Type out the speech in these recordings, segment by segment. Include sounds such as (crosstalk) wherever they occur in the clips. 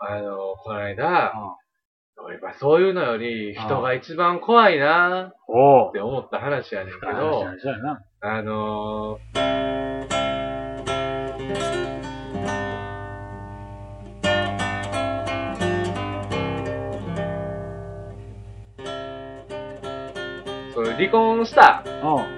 あの、この間、やっぱりそういうのより人が一番怖いなって思った話やねんけあど。あのーその離婚した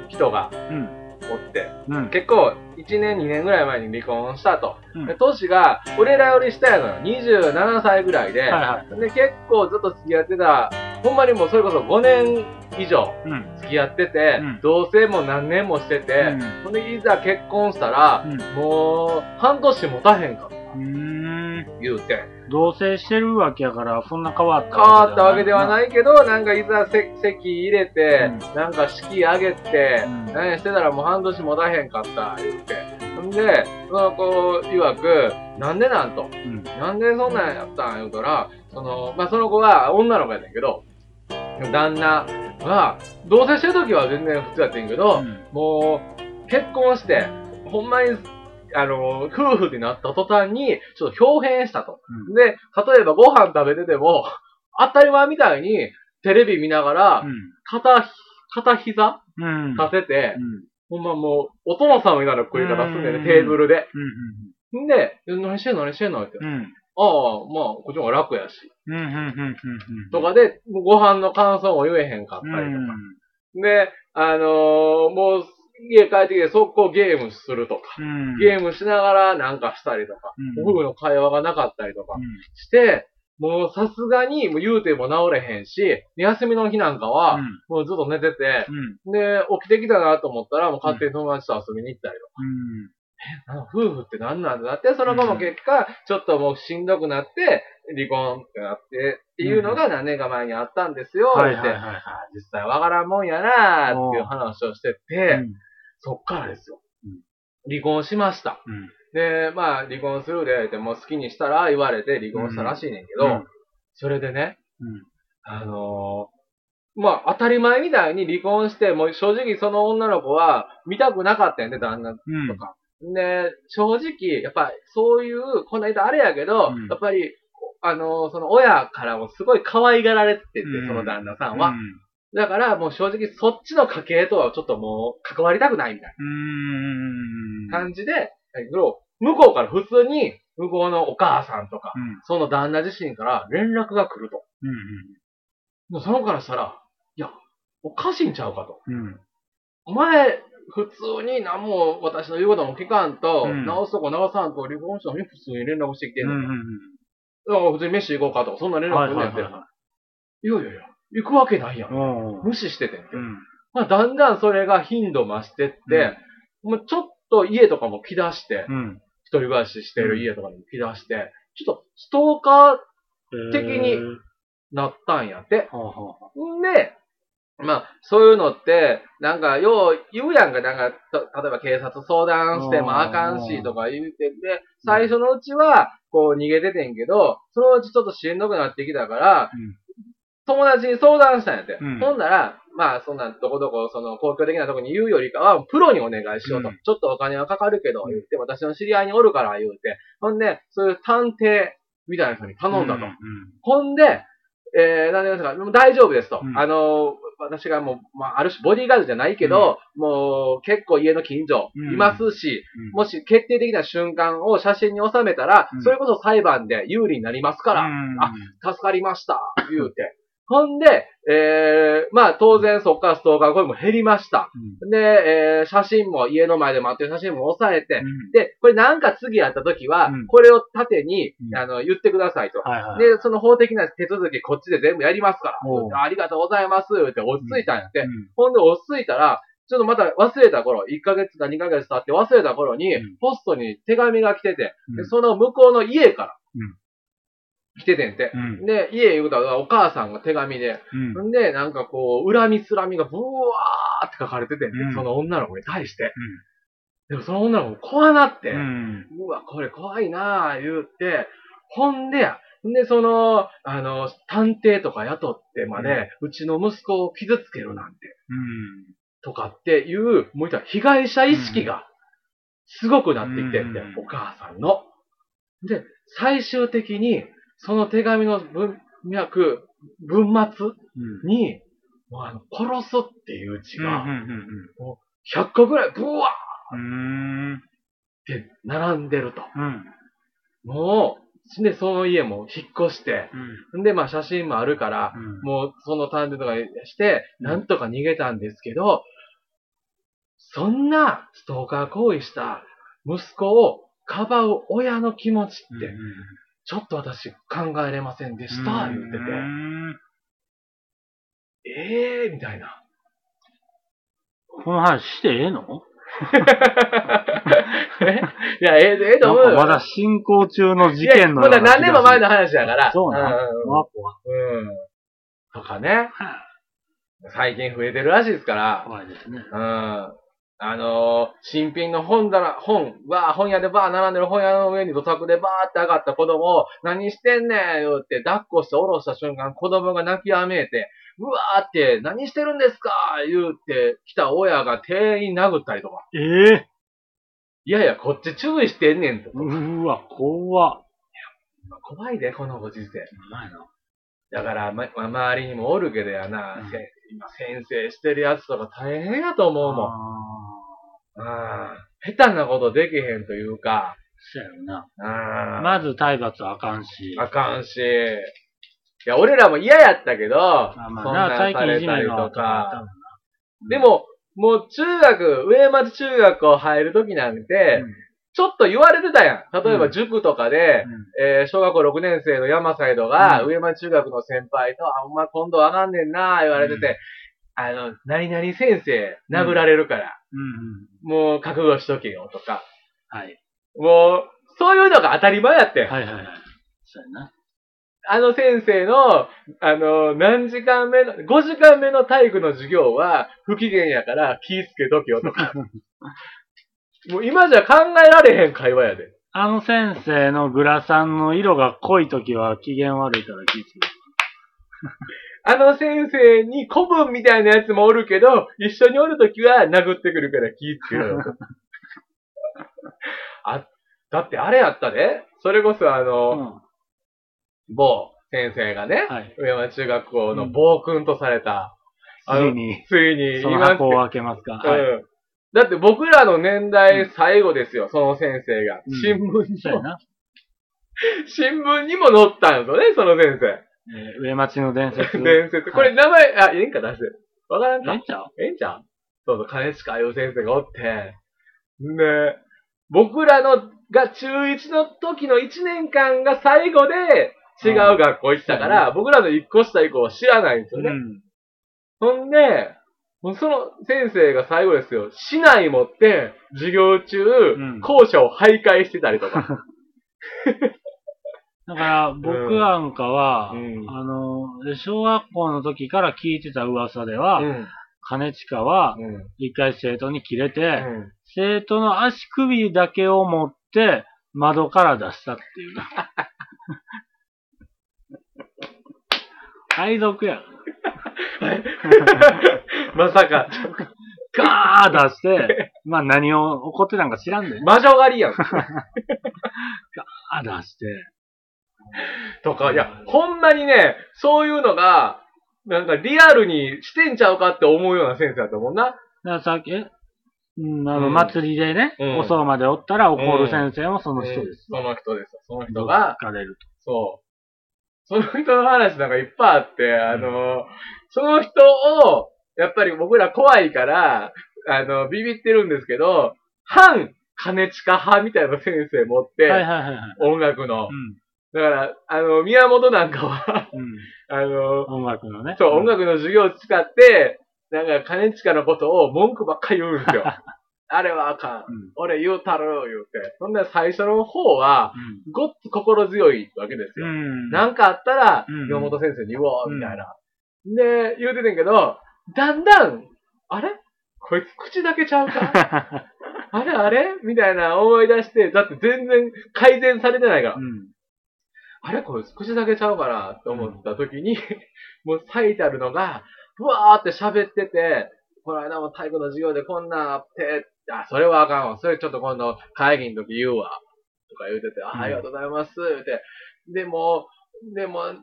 人がうん。おって、うん。結構1年2年ぐらい前に離婚したと。うんで年が俺らより下やのよ。27歳ぐらいで、はいはい。で結構ずっと付き合ってた、ほんまにもうそれこそ5年以上うん。付き合ってて、うん同棲も何年もしてて、ほんでいざ結婚したら、うん。もう半年持たへんかった。言うて。同棲してるわけやから、そんな変わった変わったわけではい。ないけど、なんかいざせ席入れて、うなんか式上げて、うん何やしてたらもう半年持たへんかった言うて。んで、その子曰く、なんでなんと。うん。なんでそんなんやったん言うたら、その、まあ、その子は女の子やねんけど、旦那は、同棲してる時は全然普通やってんけど、うんもう、結婚して、ほんまに、あの、夫婦になった途端に、ちょっと表変したと。うんで、例えばご飯食べてても、当たり前みたいに、テレビ見ながら、片、片膝うん。うん。立てて、うん。ほんまもう、お殿様みたいな食い方すんだようんね、テーブルで。うん。んで、何してんの何してんのって。うん。うん。ああ、まあ、こっちの方が楽やし。うん。うん。うん。うん。とかで、ご飯の感想も言えへんかったりとか。で、あのーもう、家帰ってきて速攻ゲームするとか。うん。ゲームしながらなんかしたりとか。うん夫婦の会話がなかったりとかうん。して、もうさすがに、もう言うても治れへんし、休みの日なんかは、うん。もうずっと寝てて、うん。で、起きてきたなと思ったら、もう勝手に友達と遊びに行ったりとか。うん。あ夫婦って何なんだ？って、その後も結果、ちょっともうしんどくなって、離婚ってなって、っていうのが何年か前にあったんですよ、って。実際わからんもんやなーっていう話をしてて、そっからですようん。離婚しました。うん。で、まあ、離婚するで、ってもう好きにしたら言われて離婚したらしいねんけど、うんそれでね、うん。あのーまあ、当たり前みたいに離婚して、もう正直その女の子は見たくなかったんやね、旦那うん。とか。で、正直、やっぱそういう、この間あれやけど、うんやっぱり、あの、その親からもすごい可愛がられてて、うんその旦那さんは。だからもう正直そっちの家系とはちょっともう関わりたくないみたいうん。な感じで、だけど、向こうから普通に、向こうのお母さんとか、うん。その旦那自身から連絡が来ると。うん。もうその子からしたら、いや、おかしいんちゃうかと。うん。お前、普通に何も私の言うことも聞かんと、うん直すとこ直さんと離婚したのに普通に連絡してきてんの。うん。だから普通に飯行こうかとか、そんな連絡はい来って。はいはいやいやいや、行くわけないやん。うん。無視しててんて。うん。まあ、だんだんそれが頻度増してって、もうちょっと家とかも来だして、うん。一人暮らししてる家とかにも来だして、ちょっとストーカー的にえーなったんやって。はあはあんで、まあ、そういうのって、なんか、よう言うやんか、なんか、と例えば警察相談してもあかんしとか言うてんで、最初のうちは、こう逃げててんけど、そのうちちょっとしんどくなってきたから、友達に相談したんやって。うんほんなら、まあ、そんな、どこどこ、その、公共的なとこに言うよりかは、プロにお願いしようと。うんちょっとお金はかかるけど、言って、私の知り合いにおるから言うて。ほんで、そういう探偵みたいな人に頼んだと。うんほんで、えー、なんでですか、もう大丈夫ですと。うんあの、私がもう、まあ、ある種ボディーガードじゃないけど、もう、結構家の近所うんいますし、うんもし決定的な瞬間を写真に収めたら、うんそれこそ裁判で有利になりますから、うんあ助かりました、言うて。ほんで、えー、まあ当然そっからストーカー声も減りました。うん。で、えー、写真も家の前で待ってる写真も押さえて、うん。で、これなんか次やった時は、うん。これを縦に、うん。あの、言ってくださいと。はいはい。で、その法的な手続きこっちで全部やりますから。ありがとうございます、言って落ち着いたんやって。うん。ほんで落ち着いたら、ちょっとまた忘れた頃、1ヶ月か2ヶ月経って忘れた頃に、うん。ポストに手紙が来てて、その向こうの家からうん、来ててんて。うん。で、家言うたらお母さんが手紙で、うん。んで、なんかこう、恨みつらみがブワーって書かれててんて、うん。その女の子に対して。でもその女の子怖なって、うん。うわ、これ怖いなぁ、言うて、ほんでや、で、その、あの、探偵とか雇ってまで、うちの息子を傷つけるなんて、うん。とかっていう、もう言ったら被害者意識が、すごくなってきてんて、うん。お母さんの。で、最終的に、その手紙の文脈、文末うん。に、もうあの、殺すっていう字。が、うん。100個ぐらいブワーうん。って並んでると。うん。もう、で、その家も引っ越して、うん。んで、まあ写真もあるから、うん。もうその探偵とかして、なんとか逃げたんですけど、そんなストーカー行為した息子をかばう親の気持ちって、ちょっと私考えれませんでした、言ってて、ええー、みたいな。この話してええの？(laughs) え？いや、ええええと思うよ。まだ進行中の事件のまだ何年も前の。の話だから。そうなの？うん。とかね。最近増えてるらしいですから。怖いですね。うん。あのー新品の本棚、本、わー本屋でバー並んでる本屋の上に土足でバーって上がった子供を、何してんねん言って、抱っこして下ろした瞬間、子供が泣きやめいて、うわーって、何してるんですか言うて、来た親が店員殴ったりとか。ええいやいや、こっち注意してんねんと。うーわ、怖っ。怖いで、このご時世。ないな。だから、ま、ま周りにもおるけどやな、うんせ今先生してるやつとか大変やと思うもん。あうん。下手なことできへんというか、そうやろな。うん。まず体罰あかんし。あかんし。いや、俺らも嫌やったけど、あまあな、そんなされたりとか。でも、もう中学、上松中学校入るときなんて、うんちょっと言われてたやん。例えうんば塾とかで、うんえー小学校6年生の山サイドが、うん上松中学の先輩と、あ、お前今度わかんねんな、言われてて、うんあの、何々先生、殴られるから、うんうん。もう覚悟しとけよ、とか。はい。もう、そういうのが当たり前やってん。はいはいはい。そうやな。あの先生の、あの、何時間目の、5時間目の体育の授業は不機嫌やから気ぃつけとけよとか。(laughs) もう今じゃ考えられへん会話やで。あの先生のグラサンの色が濃いときは機嫌悪いから気ぃつけて。あの先生に古文みたいなやつもおるけど、一緒におるときは殴ってくるから気ぃつけろ。(laughs) あ、だってあれやったでそれこそあうの、ん。某先生がね、はい。上山中学校の暴君とされた、つあのいに、ついにその今箱を開けますか。はい。うん。だって僕らの年代最後ですよ、その先生が。うん新聞にも。(laughs) 新聞にも載ったんですよね、その先生。えー上町の伝説。伝説。これ名前、あ、ええんか出して。わからんか？ええんちゃうええんちゃうそうそう、金近いう先生がおって。で、僕らのが中1の時の1年間が最後で違う学校行ったから、僕らの1個下以降は知らないんですよね。うん。ほんで、もうその先生が最後ですよ、市内持って、授業中、ん校舎を徘徊してたりとか。(laughs) だから、僕なんかは、うんあの、小学校の時から聞いてた噂では、うん。金近は、うん。一回生徒に切れて、うん生徒の足首だけを持って、窓から出したっていう。(laughs) 海賊やん。(laughs) まさか、ガー出して、まあ何を怒ってたんか知らんで、魔女狩りやん。(laughs) ガー出して、(laughs) とか、いや、ほんまにね、そういうのが、なんかリアルにしてんちゃうかって思うような先生だと思うな。だからさっき、えうん、あの、うん祭りでね、うんお葬までおったら怒る先生もその人です。うんその人です。その人どが、かれるそう。その人の話なんかいっぱいあって、あの、その人を、やっぱり僕ら怖いから、あの、ビビってるんですけど、反金近派みたいな先生持って、と。はいはいはいはい。音楽のう。ん。だから、あの、宮本なんかは、うん。あの、音楽のね。そう、音楽の授業を使って、なんか金近のことを文句ばっかり言うんですよ。(laughs) あれはあかん。うん。俺言うたる、言うて。そんな最初の方は、ごっつ心強いわけですよ。うん。なんかあったら、うん山本先生に言おう、みたいな。で、言うててんけど、だんだん、あれ？こいつ口だけちゃうか？(laughs) あれあれ？みたいな思い出して、だって全然改善されてないから。うん。あれこいつ口だけちゃうかなって思った時に、もう最たるのが、ふわーって喋ってて、この間も体育の授業でこんなんあって、あ、それはあかんわ。それちょっと今度会議の時言うわ。とか言うてて、あうんありがとうございます。言うて。でも、でもね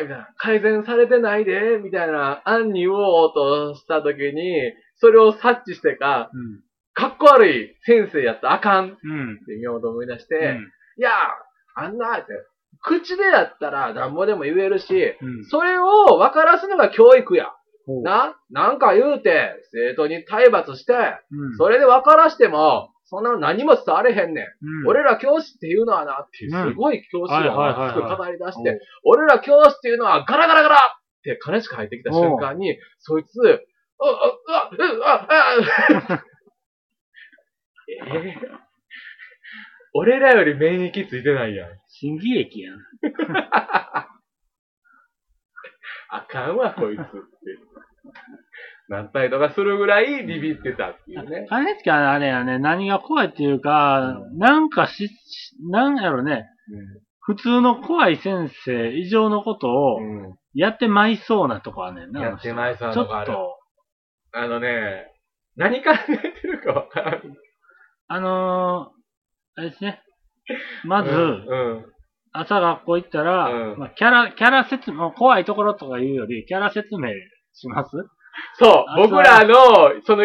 え、みたいな改善されてないで、みたいな案に言おうとしたときに、それを察知してか、うん。かっこ悪い先生やったらあかんってうん。言おうと思い出して、うんいや、あんな、って、口でやったらなんぼでも言えるし、うん。それを分からすのが教育や。な、なんか言うて、生徒に体罰して、うん。それで分からしても、そんなの何も伝われへんねん。うん、俺ら教師っていうのはな、っていう、うんすごい教師はいはいはいはいがすごい語り出して、俺ら教師っていうのはガラガラガラって金しか入ってきた瞬間に、そいつ、う、う、う、う、う、あ、あ、えー俺らより免疫ついてないやん。新喜劇やん。(laughs) あかんわ、こいつって。なったりとかするぐらいビビってたっていうね。金近あれやね、何が怖いっていうか、なんかし、しなんやろね、普通の怖い先生以上のことをうん。やってまいそうなとこはねんな。やってまいそうなちょっとこあると、あのね、何考えてるかわからん。あのー、あれですね。(laughs) まず、うん。朝学校行ったら、うんまあ、キャラ、キャラ説明、怖いところとか言うより、キャラ説明します？そう、朝僕らの、その、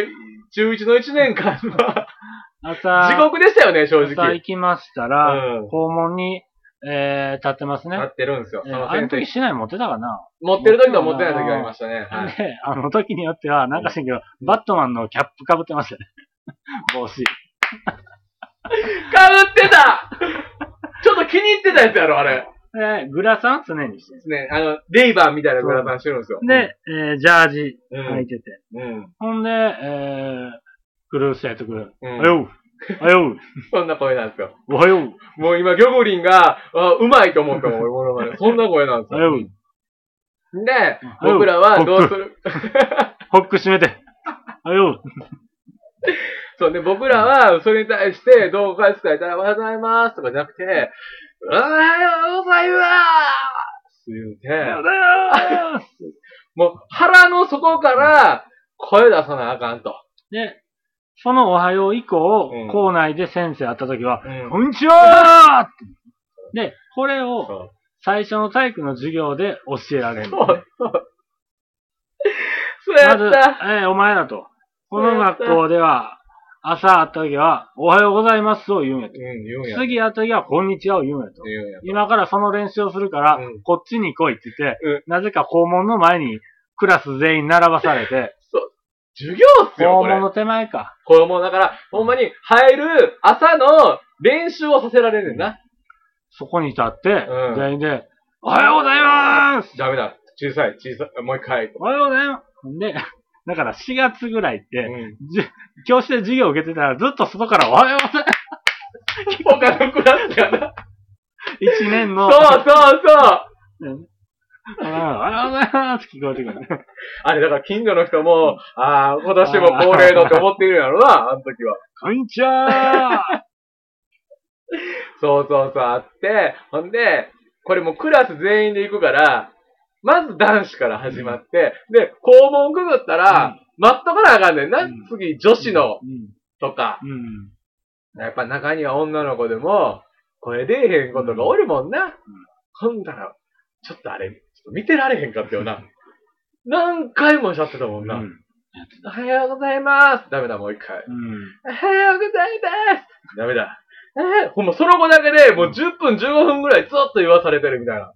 中1の1年間は、(laughs) 朝、地獄でしたよね、正朝直。行きましたら、うん校門に、えー、立ってますね。なってるんですよ。そえーあのの先生。時市内持ってたかな、持ってる時と持ってない時がありましたね。はい。で、あの時によっては、なんかしんけど、バットマンのキャップ被ってましたね。(laughs) 帽子。(laughs) かぶってたちょっと気に入ってたやつやろ、あれ。で、グラサン常にしてですね。あの、レイバーみたいなグラサンしてるんですよ。で、えー、ジャージうん、履いてて。うん。ほんで、えー、来る生徒来る。うんおはよう。おはよう。(laughs) そんな声なんですよ。おはよう。もう今、ギョゴリンが、あうまいと思ったもん、俺モノマネそんな声なんですよ。おはよう。で、僕らはどうする？ホック閉めて。おはよう。(laughs) そうね、僕らは、それに対して、どう返すか言ったら、おはようございますとかじゃなくて、おはようございます言うて、おはようございます。もう腹の底から声出さなあかんと。で、そのおはよう以降、うん校内で先生会った時は、うんこんにちはーってで、これをそう最初の体育の授業で教えられる。そうそう。そうやまず、った。えーお前らと。この学校では、朝会った時は、おはようございますを言うんやとうん、。言うんや。次会った時は、こんにちはを言うんやと。言うんや。今からその練習をするから、うんこっちに来いって言って、うんなぜか校門の前にクラス全員並ばされて、授業っすよ、これ校門。の手前か。これもうだから、ほんまに入る朝の練習をさせられるねんな。そこに立って、うん全員で、おはようございますダメだ。小さい、小さい。もう一回。おはようございますで、だから4月ぐらいって、うん。じ教室で授業を受けてたらずっと外からおはようございます他のクラスやな。一年の、そうそうそう。うんおはようございます聞こえてくる。あれ、だから近所の人も、ああ、今年も恒例のって思っているんやろな、あの時は。こんにちはそうそうそう、あって、ほんで、これもうクラス全員で行くから、まず男子から始まって、で、校門くぐったら、待っとかなあかんねんな。うん次、女子のうん。とか。うん。やっぱ中には女の子でも、声出えへんことがおるもんな。ほんだら、ちょっとあれ、ちょっと見てられへんかったよな。何回もしちゃってたもんな。うん。おはようございます。ダメだ、もう一回。うん。おはようございます。ダメだ。えー、ほんま、その子だけでもう10分15分ぐらいずっと言わされてるみたいな。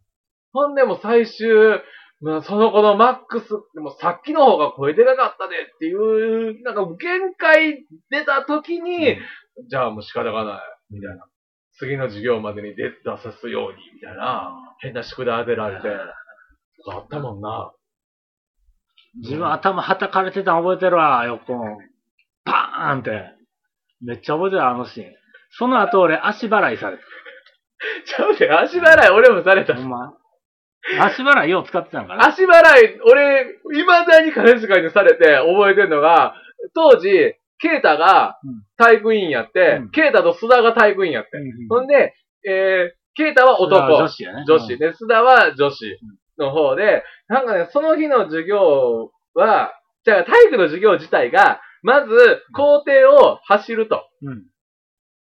ほんでもう最終、まあ、その子のマックス、でもさっきの方が声でかかったでっていう、なんか限界出た時に、じゃあもう仕方がない、みたいな。次の授業までに出出さすように、みたいな。変な宿題当てられて。とかあったもんな。自分頭はたかれてたの覚えてるわ、横。パーンって。めっちゃ覚えてる、あのシーン。その後俺足払いされた。(laughs) ちゃうで、足払い俺もされたほ。んま足払いよう使ってたんかな足払い、俺、未だに金遣いにされて覚えてんのが、当時、ケイタがうん体育委員やって、うんケイタと須田が体育委員やって。ほんで、えー、ケイタは男。女子やね。女子。で、須田は女子の方で、なんかね、その日の授業は、じゃあ体育の授業自体が、まず、校庭を走ると。うん。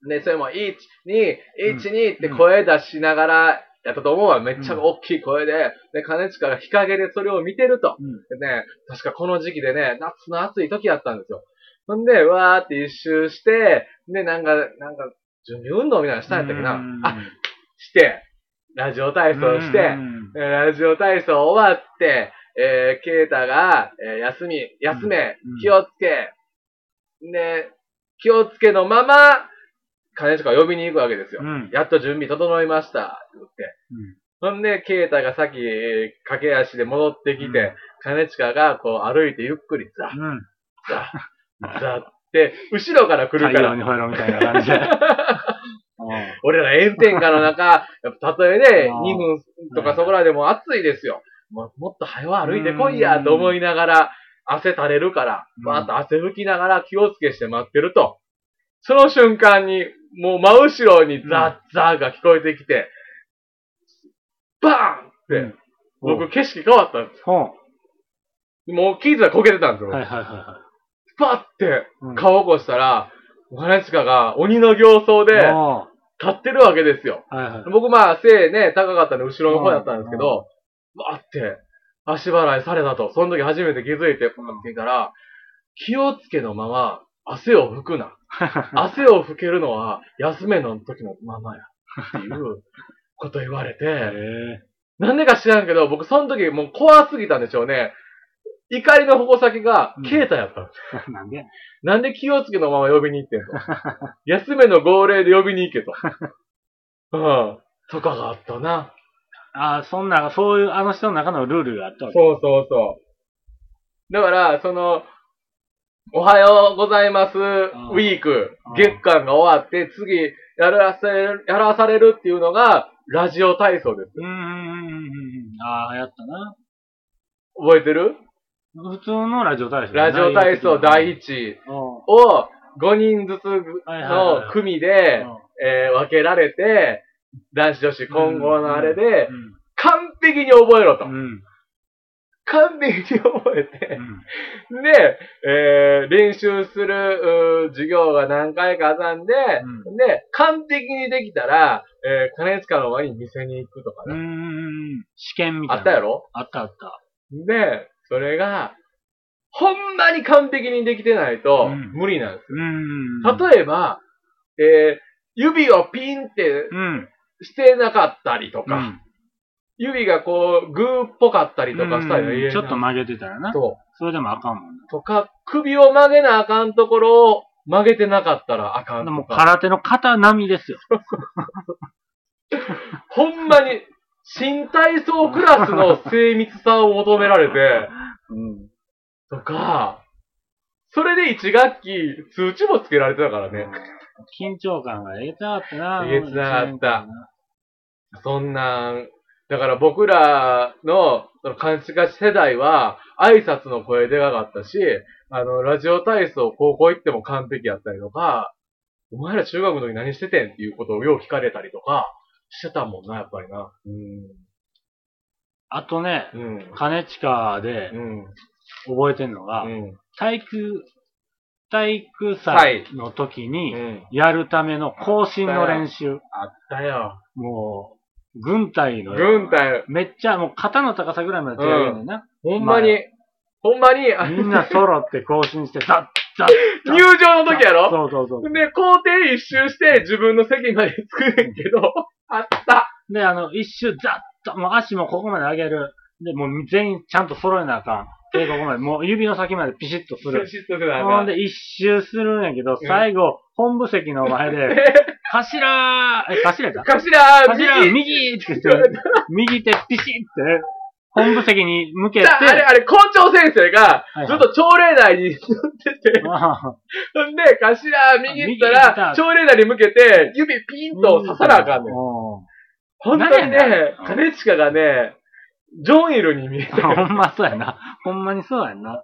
で、それも、1、2、1、2って声出しながらやったと思うわ。めっちゃ大きい声で、で、金近が日陰でそれを見てると。うん。でね、確かこの時期でね、夏の暑い時やったんですよ。ほんで、わーって一周して、で、なんか、なんか、準備運動みたいなのしたんやったっけな。あ、して、ラジオ体操して、ラジオ体操終わって、えー、ケイタが、えー休み、休めうん、気をつけ、で、気をつけのまま、金近を呼びに行くわけですよ。うん。やっと準備整いました、って言って。ほんで、ケイタがさっき、えー駆け足で戻ってきて、うん金近がこう歩いてゆっくりザ。ッ、ザッ、ザッって、後ろから来るから太陽に、ほえろみたいな感じで。(laughs) 俺ら炎天下の中、やっぱたとえね、あー2分とかそこらでも暑いですよ。ももっと早う歩いてこいや、と思いながら、汗垂れるから、うんバーッと汗拭きながら気をつけして待ってると。その瞬間に、もう真後ろにザッザーが聞こえてきて、バーンって、うん僕景色変わったんですほよ。もうキーズがこけてたんですよ。う。はいはいはいはパッてい。うん顔起こしたら、お金近が鬼の形相でお立ってるわけですよ。ーはいはい。僕まあ背ね、高かったんで後ろの方やったんですけど、わーって足払いされたと。その時初めて気づいて、パンって見たら、気をつけのまま汗を拭くな。(laughs) 汗を拭けるのは休めの時のままや。っていうこと言われて、へなんでか知らんけど、僕その時もう怖すぎたんでしょうね。怒りの矛先がうん、ケータやったんです。ー (laughs) なんでなんで気をつけのまま呼びに行ってんの？(laughs) 休めの号令で呼びに行けと。(laughs) うん。とかがあったな。ああ、そんな、そういう、あの人の中のルールがあったわけ。そうそうそう。だから、その、おはようございます、ウィークうん、月間が終わって、次、やらされる、やらされるっていうのが、ラジオ体操です。うんうんうんうんうん。ああ、やったな。覚えてる？普通のラジオ体操。ラジオ体操第一。一うんを5人ずつはいはいはいの組で、えー分けられて、男子女子混合のあれで、完璧に覚えろとうん。う。ん。完璧に覚えてう、ん。で、えー練習する、授業が何回か挟んで、うで、完璧にできたら、えー金塚の前に店に行くとかうね。ん。試験みたいな。あったやろ？あったあった。で、それが、ほんまに完璧にできてないとうん無理なんですうん。よ。例えば、えー指をピンってうん。してなかったりとか、うん。指がこう、グーっぽかったりとかしたらうんちょっと曲げてたらな。と、それでもあかんもんな。とか、首を曲げなあかんところを曲げてなかったらあかんとか。空手の型並みですよ。(laughs) ほんまに、新体操クラスの精密さを求められて、うん。とか、それで1学期通知もつけられてたからね。緊張感がえげつなかったな。えげつなかったそんなん、だから僕らの、その、監視化世代は、挨拶の声でかかったし、あの、ラジオ体操高校行っても完璧やったりとか、お前ら中学の時何しててんっていうことをよう聞かれたりとか、してたもんな、やっぱりな。あとね、うん。うん。金近でうん。覚えてんのが、うん。体育、体育祭の時にうん。やるための更新の練習。あったよ。もう、軍隊の。軍。隊、めっちゃ、もう肩の高さぐらいまで手上げるんだよな。ほんまに、ほんまに、あみんな揃って更新して、ザッ、ザッ、入場の時やろ？そうそうそう。で、校庭一周して自分の席まで作るんけど、あった。で、あの、一周ザッと、もう足もここまで上げる。で、もう全員ちゃんと揃えなあかん。手ここまで、もう指の先までピシッとする。シュッとせなあほかんんで一周するんやけど、最後、本部席の前で、(laughs) 頭え、頭やった？頭、頭、右。右って言って、右手ピシッて、本部席に向けて、あれ、あれ、校長先生がずっと朝礼台に乗ってて、(laughs) あほんで、頭、右行ったら、朝礼台に向けて、指ピンと刺さなあかんねん。う本当にねね、ん金近がね、ジョンイルに見えてんほんまそうやな。ほんまにそうやんな。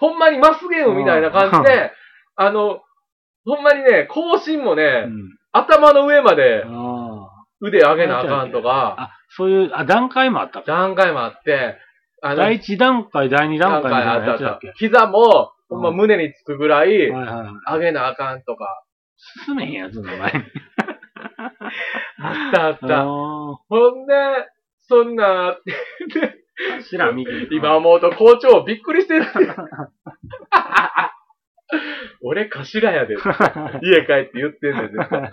ほんまにマスゲームみたいな感じで、あの、ほんまにね、更新もうね、ん。頭の上まであ腕上げなあかんとか、あ、そういう、あ、段階もあったか。段階もあって、あ第一段階、第二段階みたいなやつだっけ？膝も、ほんまうん胸につくぐらい。上げなあかんとか。進めへんやつの前に。(laughs) あったあった。あほんで、そんな、ー知らん、右。今思うと校長びっくりしてる。俺頭やで。(laughs) 家帰って言ってんねん絶対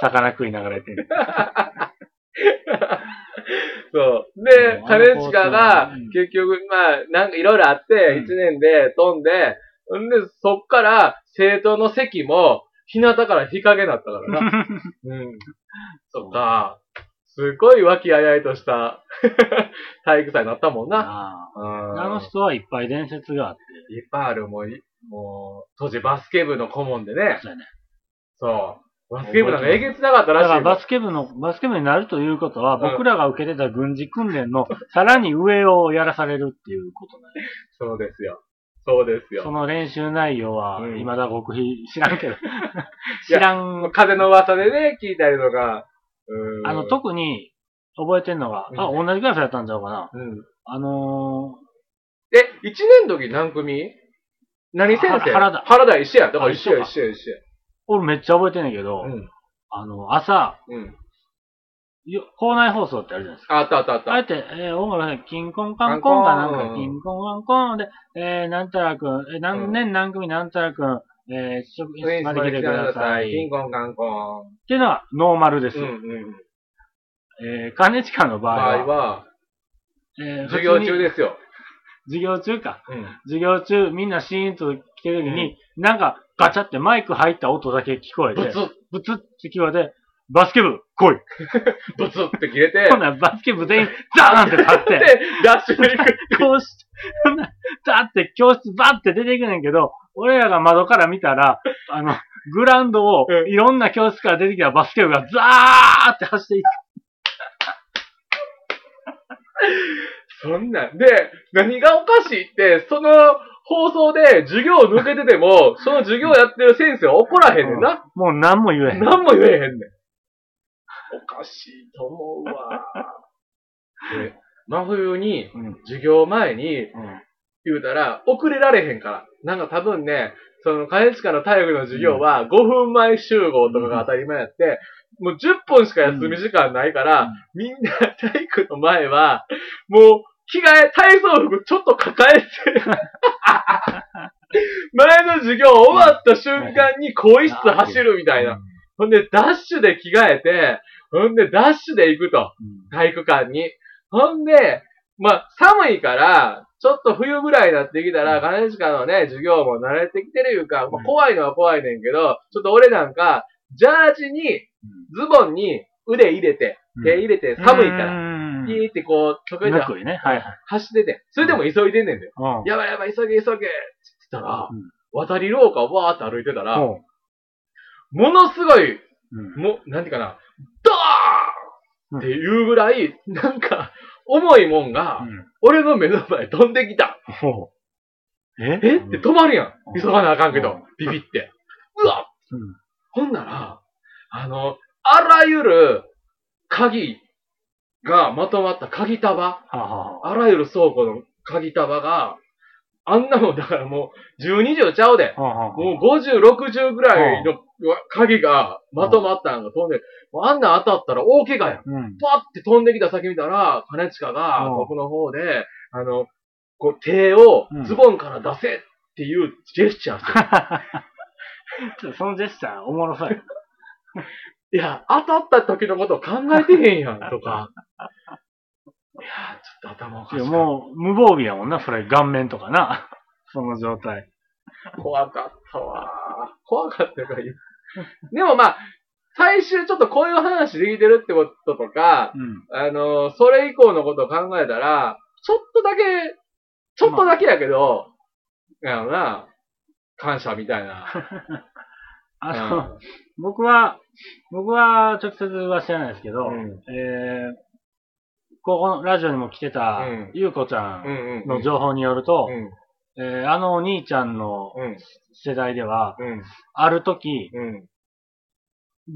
魚食いながらやってる。そう。でう、ん兼近がうん、結局、まあ、なんかいろいろあって、うん一年で飛んで、んで、そっから、生徒の席も、日向から日陰になったからな。(laughs) うん。そっか。すごい和気あいあいとした (laughs) 体育祭になったもんな。あうんあの人はいっぱい伝説があって。いっぱいある、もうい、もう、当時バスケ部の顧問でね。そうやねそう。バスケ部なんかえげつなかったらしいよ。だからバスケ部の、バスケ部になるということは、うん僕らが受けてた軍事訓練の (laughs) さらに上をやらされるっていうことなんでそうですよ。そうですそよ。の練習内容は、うん未だ極秘、知らんけど。知らん。風の噂でね、聞いたりとか。うん。あの、特に覚えてんのが、あ、同じクラスやったんちゃうかな。うん。あのえ、一年の時何組？何先生？は原田原田一緒や。だから一緒や、あ一緒や、一緒や。ー、俺めっちゃ覚えてんねんけど、うん。あの、朝、うん。よ校内放送ってあるじゃないですか。あったあったあった。あえて、えー、音楽ね、キンコンカンコンかなんか、キンコンカンコンで、えー、なんたらくん、えー、何年何組なんたらくん、えー、職ウィンスまで来てください。キンっコンカンコン。ていうのはノーマルですうんよ。うん。えー、兼近の場場合は、合は、えー授業中ですよ。授業中か。うん。授業中、みんなシーンと来てる時に、なんかガチャってマイク入った音だけ聞こえて、ブツッ、ブツって聞こえて、バスケ部来い (laughs) ブツって切れて (laughs) ほん、ならバスケ部全員ザーンって立って、(laughs) で、ダッシュで行く。教室、ほんならザーって教室バーって出ていくねんけど、俺らが窓から見たら、(laughs) あの、グラウンドをうんいろんな教室から出てきたバスケ部がザーって走っていく。(laughs) そんなん。で、何がおかしいって、その放送で授業抜けてても、(laughs) その授業やってる先生は怒らへんねんな。もう何も言えへん。何も言えへんねん。おかしいと思うわ。で、真冬に、うん。授業前にうん。言うたら、遅れられへんから。なんか多分ね、その、兼近の体育の授業は5分前集合とかが当たり前やって、もう10分しか休み時間ないから、うんみんな体育の前は、もう着替え、体操服ちょっと抱えて、(laughs) 前の授業終わった瞬間に更衣室走るみたいな。ほんで、ダッシュで着替えて、ほんで、ダッシュで行くと。うん。体育館に。ほんで、まあ、寒いから、ちょっと冬ぐらいになってきたら、金近のね、授業も慣れてきてるいうか、まあ、うん怖いのは怖いねんけど、ちょっと俺なんか、ジャージに、ズボンに腕入れて、うん手入れて、寒いから、らピーってこう、得意なぬくいね。はいはい。走ってて、それでも急いでんねんだよ。うん。やばいやばい、急げ急げって言ったら、うん渡り廊下をわーって歩いてたら、うんものすごい、うん。もう、なんていうかな、ドーンっていうぐらい、なんか、重いもんが、俺の目の前飛んできた。ほう。え？え？って止まるやん。うん急がなあかんけどうん、ビビって。うわうん。ほんなら、あの、あらゆる鍵がまとまった鍵束、はあはああらゆる倉庫の鍵束が、あんなもんだからもう12畳ちゃうで。はあはあもう50、60ぐらいの鍵がまとまったんが飛んで、もうあんなん当たったら大怪我やん。うん。パって飛んできた先見たら、金近がうん僕の方で、あの、こう手をうんズボンから出せっていうジェスチャーしてる。(laughs) そのジェスチャーおもろそうや。(laughs) いや、当たった時のこと考えてへんやん、とか。(laughs) いや、ちょっと頭おかいやしい。もう、無防備やもんな、それ、顔面とかな。その状態。怖かったわ。怖かったから言う。(laughs) でもまあ、最終ちょっとこういう話できてるってこととか、うん。あの、それ以降のことを考えたら、ちょっとだけ、ちょっとだけやけど、やろな、感謝みたいな。(laughs) あの、僕は、僕は直接は知らないですけど、うんえー、ここのラジオにも来てたうん、ゆうこちゃうんんうん。の情報によると、うん。えーあのお兄ちゃんのうん。世代では、うん。ある時、うん。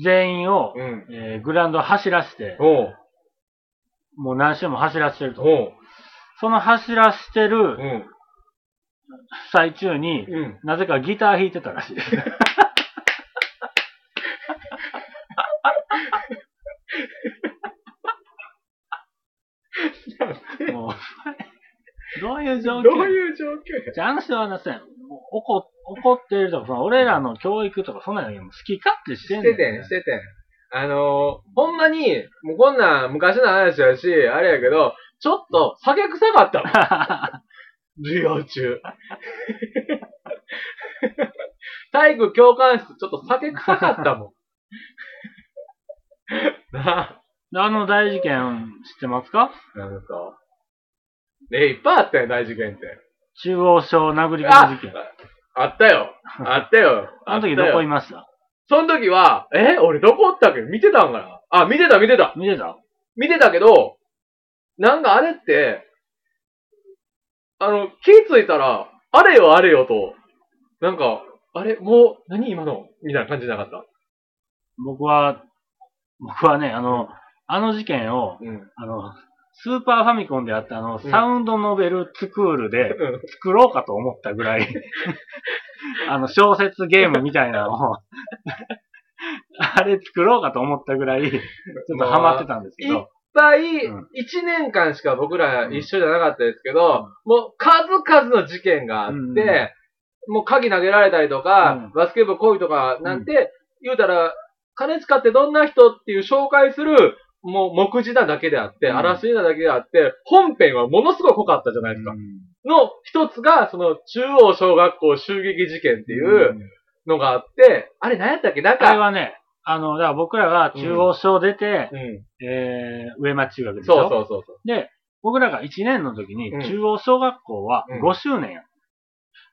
全員を、うん。えーグラウンドを走らせて、おう。もう何周も走らせてると。おう。その走らせてうるん。最中に、うん。なぜかギター弾いてたらしい (laughs) です。いう状況どういう状況や？じゃあ、あの人はなせん。怒、怒ってるとか、その俺らの教育とか、そんなの好き勝手してんねん。しててん、しててん。あのー、ほんまに、もうこんなん昔の話やし、あれやけど、ちょっと酒臭かったもん。(laughs) 授業中。(laughs) 体育教官室、ちょっと酒臭かったもん。(laughs) なあの大事件知ってますか？あ、なんですか？え、いっぱいあったよ、大事件って。中央省殴り込み事件。あったよ。あったよ。(laughs) あの時どこいいました？その時は、え俺どこおったっけ？見てたんかな？あ、見てた見てた。見てた？見てたけど、なんかあれって、あの、気ついたら、あれよあれよと、なんか、あれもう、何今の？みたいな感じじゃなかった？僕は、僕はね、あの、あの事件を、うん。あの、スーパーファミコンであったあの、うん。サウンドノベルスクールで作ろうかと思ったぐらい、(laughs) あの、小説ゲームみたいなのを、(laughs) あれ作ろうかと思ったぐらい、ちょっとハマってたんですけいっど、ぱい、うん。一年間しか僕ら一緒じゃなかったですけど、もう数々の事件があって、うんもう鍵投げられたりとか、うん。バスケ部来いとかなんて、言うたら、金使ってどんな人っていう紹介する、もう目次なだけであって、うんあらすじなだけであって、本編はものすごい濃かったじゃないですか。うんの一つが、その中央小学校襲撃事件っていうのがあって、あれ何やったっけ？なんあれか、はね、あの、だから僕らが中央省出て、うん。えー、上町中学でしょ？そうそうそうそう。で、僕らが1年の時にうん中央小学校はうん5周年や。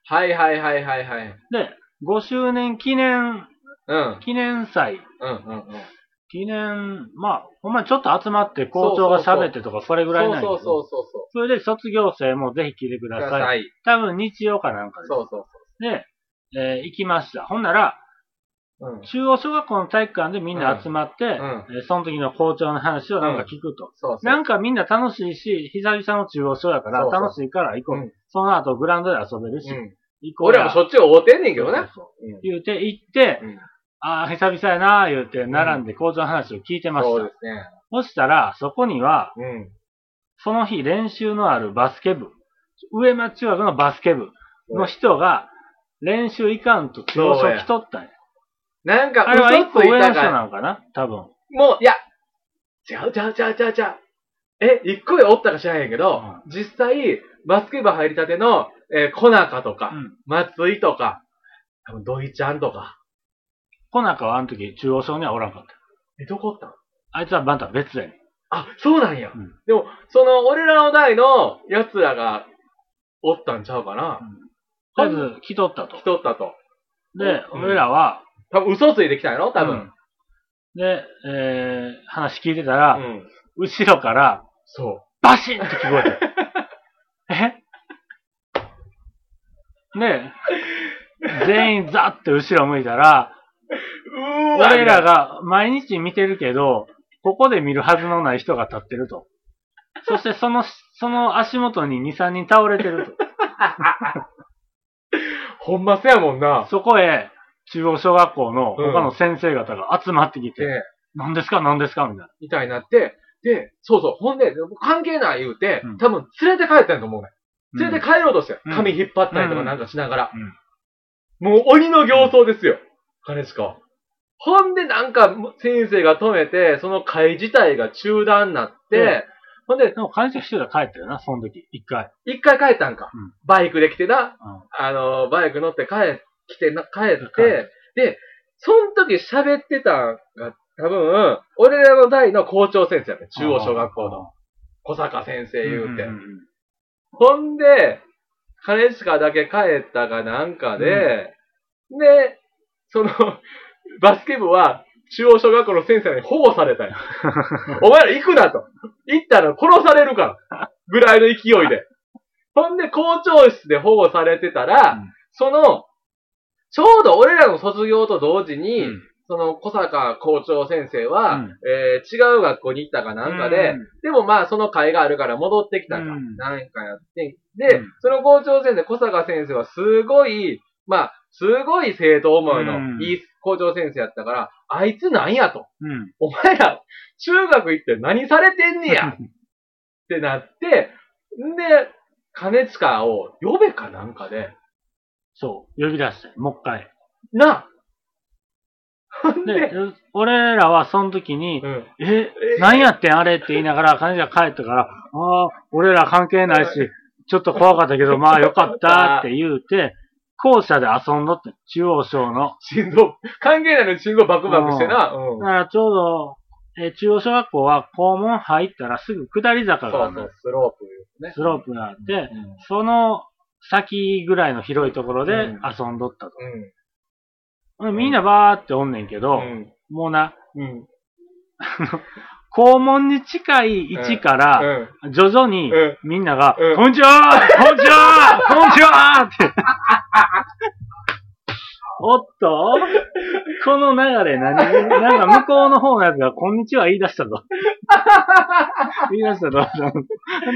はいはいはいはいはい。で、5周年記念、うん。記念祭、うんうんうん。記念、まあ、ほんまにちょっと集まって校長が喋ってとかそれぐらいなんそうそうそうそう。それで卒業生もぜひ来てくください。ださい。多分日曜かなんかでそうそうで、えー行きました。ほんなら、そう。うん。中央小学校の体育館でみんな集まって、んえーその時の校長の話をなんか聞くと。そうそう。なんかみんな楽しいし、久々の中央小やからそうそう楽しいから行こう。うんその後グラウンドで遊べるし、うん。行こうや。俺らもしょっちゅう会うてんねんけどね。そうそう言うて行って、うんああ、久々やな言うて並んで校長の話を聞いてました。そうですね。そしたら、そこには、うん。その日練習のあるバスケ部、上町中学のバスケ部の人が、練習行かんと中央書来とったんや。なんかあれは一嘘つい個上の人なのかな？多分。もう、いや、ちゃうちゃうちゃうちゃうちゃう。え、一個上おったか知らへんけど、実際、バスケ部入りたての、えー、コナカとか、うん。松井とか、多分ドイちゃんとか。小中はあの時中央小にはおらんかった。え、どこおったん？あいつはバンタ別やねん。あ、そうなんや。うんでも、その、俺らの代の奴らが、おったんちゃうかな。とりあえず来とったと来。とったと。で、うん俺らは、多分嘘ついてきたんやろ？多分。うんで、えー、話聞いてたうら、ん。後ろから、そバシンって聞こえて。(laughs) え？で、全員ザって後ろ向いたら、俺らが毎日見てるけど、ここで見るはずのない人が立ってると。そしてその、(laughs) その足元に2、3人倒れてると。(laughs) ほんませやもんな。そこへ、中央小学校の他の先生方が集まってきて、で、何ですか？何ですか？みたいな。みたいになって、で、そうそう、ほんで、関係ない言うて、うん多分連れて帰ったんやと思うね。連れて帰ろうとして、うん髪引っ張ったりとかなんかしながら。うんもう鬼の形相ですよ。金しか。ほんでなんか先生が止めて、その会自体が中断になって、ほんで、でも、会社してたら帰ったよな、その時、一回。一回帰ったんか。うんバイクで来てな、うんあの、バイク乗って帰、来てな、帰っ帰て、で、その時喋ってたんが、多分、俺らの代の校長先生やね。中央小学校の。小坂先生言うて。んんんほんで、金近だけ帰ったかなんかで、で、その、バスケ部は、中央小学校の先生に保護されたよ。(laughs) お前ら行くなと。行ったら殺されるから。ぐらいの勢いで。ほんで、校長室で保護されてたら、うんその、ちょうど俺らの卒業と同時に、うんその小坂校長先生は、うんえー違う学校に行ったかなんかで、うんでもまあその会があるから戻ってきたか、うんなんかやって、で、うんその校長先生、小坂先生はすごい、まあ、すごい生徒思いのうんいい校長先生やったから、あいつなんやと。うん。お前ら、中学行って何されてんねや (laughs) ってなって、んで、金近を呼べかなんかで、そう、呼び出して、もう一回。なでで、、俺らはその時にう、ん。え、え何やってんあれって言いながら、金ちゃん帰ったから、ああ、俺ら関係ないし、ちょっと怖かったけど、まあよかったって言うて、校舎で遊んどって、中央省の。心臓、関係ないのに心臓バクバクしてな。うん。だからちょうど、えー中央小学校は校門入ったらすぐ下り坂があそうそう、スロープね。スロープがあって、うんその先ぐらいの広いところでうん遊んどったと。みんなバーっておんねんけど、うん。もうな、うん。校門に近い位置から、うん。徐々にうんみんなが、うんこんにちはこんにちは (laughs) こんにちはって。(laughs) おっとこの流れ何？なんか向こうの方のやつが、こんにちは言い出したぞ。(laughs) 言い出したぞ。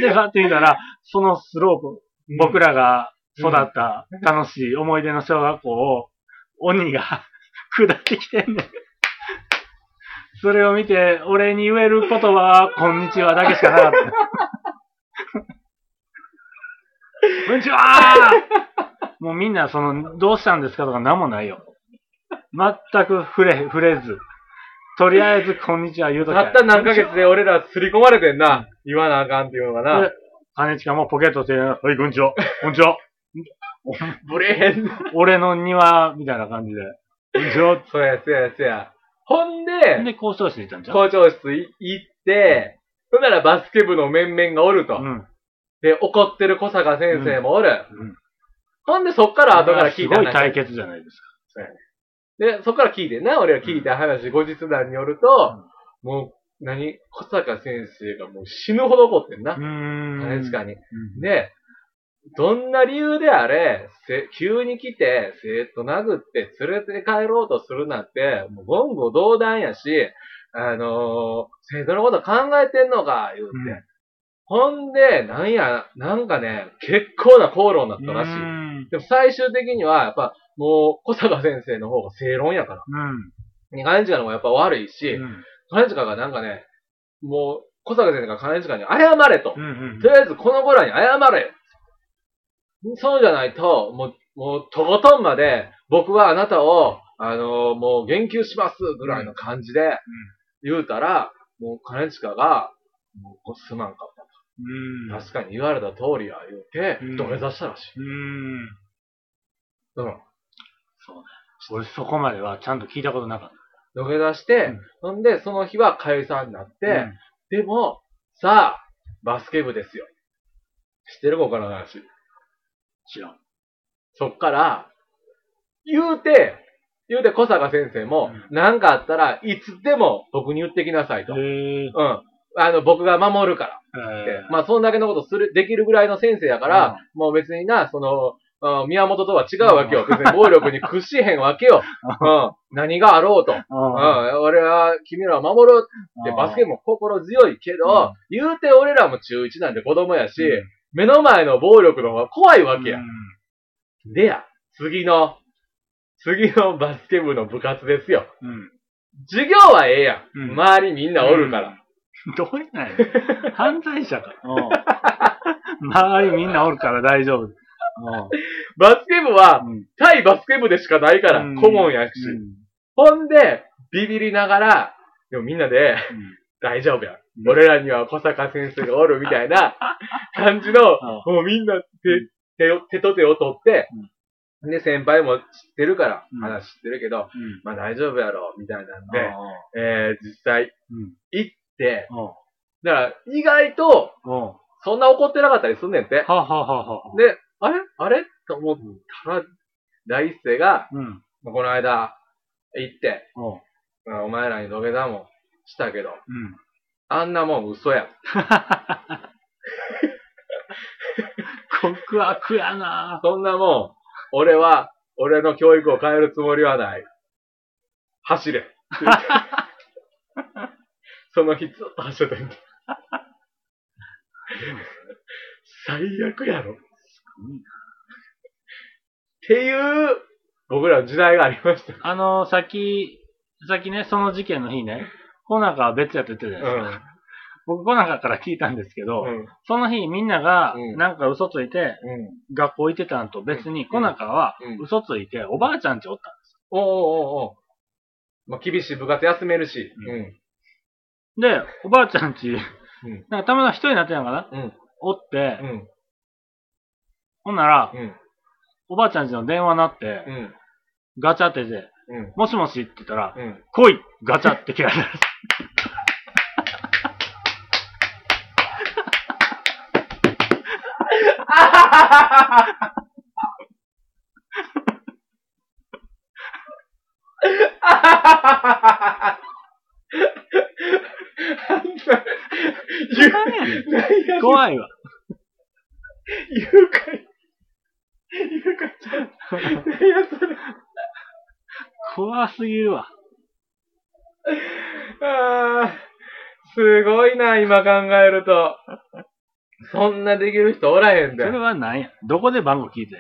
で、パって見たら、そのスロープ、僕らが育った楽しい思い出の小学校を、鬼が下ってきてんねん。それを見て、俺に言える言葉は、こんにちはだけしかなかった。こんにちはもうみんな、その、どうしたんですかとか何もないよ。全く触れ、触れず。とりあえず、こんにちは言うときたった何ヶ月で俺らすり込まれてんな。言わなあかんっていうのがなで。金近もポケットで、はい、こんにちは。こんにちは。(laughs) ブレへん。俺の庭、みたいな感じで。こんにちは。そうや、そうや、そうや。ほんで、で、交渉室に行ったんじゃん。校長室い行って、ほんならバスケ部の面々がおると。うん。で、怒ってる小坂先生もおる。うんほんで、そっから後から聞いたすごい話対決じゃないですで、そっから聞いてんな、俺が聞いた話、後日談によると、もう、何？小坂先生がもう死ぬほど怒ってんなか。う。ーん。金近に。うんで、どんな理由であれ、せ急に来て、生徒殴って連れて帰ろうとするなんて、もう言語道断やし、あのー生徒のこと考えてんのか、言うて。うんほんで、なんや、なんかね、結構な口論になったらしい。うん。でも最終的には、やっぱ、もう、小坂先生の方が正論やから。うん。金近の方がやっぱ悪いし、うん。金近がなんかね、もう、小坂先生が金近に謝れと。うん。うんとりあえずこの子らに謝れよ。そうじゃないと、もう、もう、とことんまで、僕はあなたを、あのもう言及しますぐらいの感じで、言うたら、もう金近が、もうすまんかったうん。と。確かに言われた通りや、言うてうん、土下座したらしい。うん。うん。そうね。俺そこまではちゃんと聞いたことなかっ土下座して、ほんで、その日は解散になって、た。うんでも、さあ、バスケ部ですよ。知ってるここからの話。知らん。そっから、言うて、言うて小坂先生も、う何かあったらいつでも僕に言ってきなさいと。うん。あの、僕が守るからって。まあ、そんだけのことする、できるぐらいの先生やから、もう別にな、その、うん宮本とは違うわけよ。別に暴力に屈しへんわけよ。うん。何があろうと。うん。あ俺は君らを守るって、バスケも心強いけど、うん言うて俺らも中1なんで子供やし、目の前の暴力の方が怖いわけや。でや、次の、次のバスケ部の部活ですよ。うん。うん。授業はええやん。うん周りみんなおるから。どういうな犯罪者か。うん。周りみんなおるから (laughs) 大丈夫。バスケ部はう、ん。対バスケ部でしかないから、うん顧問やし。うんほんで、ビビりながら、でもみんなで、(laughs) 大丈夫や。うん俺らには小坂先生がおるみたいな (laughs) 感じの、もうみんな手、手と手を取って、で、先輩も知ってるからうん、話知ってるけど、うん。まあ大丈夫やろ、みたいなんで、あえー、実際うん。行って、うん。だから意外と、うん。そんな怒ってなかったりすんねんって。で、あれ？あれ？と思ったら、第一声が、うん。この間、行って、お前らに土下座もしたけど、うん。あんなもん嘘や。告白やなそんなもん、俺は、俺の教育を変えるつもりはない。走れ。その日ずっと走ってたんだ。最悪やろ。っていう、僕らの時代がありました。あの、さっき、さっきね、その事件の日ね、コナカは別やって言ってたじゃないですか。僕、小中から聞いたんですけど、うん。その日みんながうんなんか嘘ついてうん。学校行ってたのと別に、うん小中はうん嘘ついておばあちゃんちおったんです。おうおうおうおうまあ、厳しい部活休めるし。ううん。で、おばあちゃんち、うん。なんかたまたま一人になってたのかな？うん。おって、うん。ほんなら、うん。おばあちゃんちの電話鳴って、うん。ガチャってで、うん。もしもしって言ったら、うん。来いガチャって切られた。怖いわ。誘拐。誘拐ちゃう。何やそれ。怖すぎるわ。あーすごいな、今考えると。そんなできる人おらへんそで。れは何やどこで番号聞いてん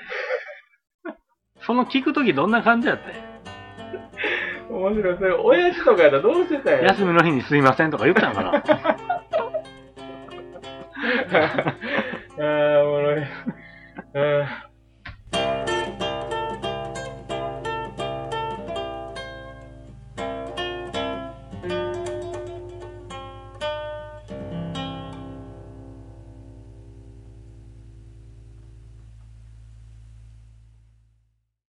その聞くときどんな感じやったん？や面白い。それ、親父とかやったらどうしてたんや。休みの日にすいませんとか言ったんかな？(laughs)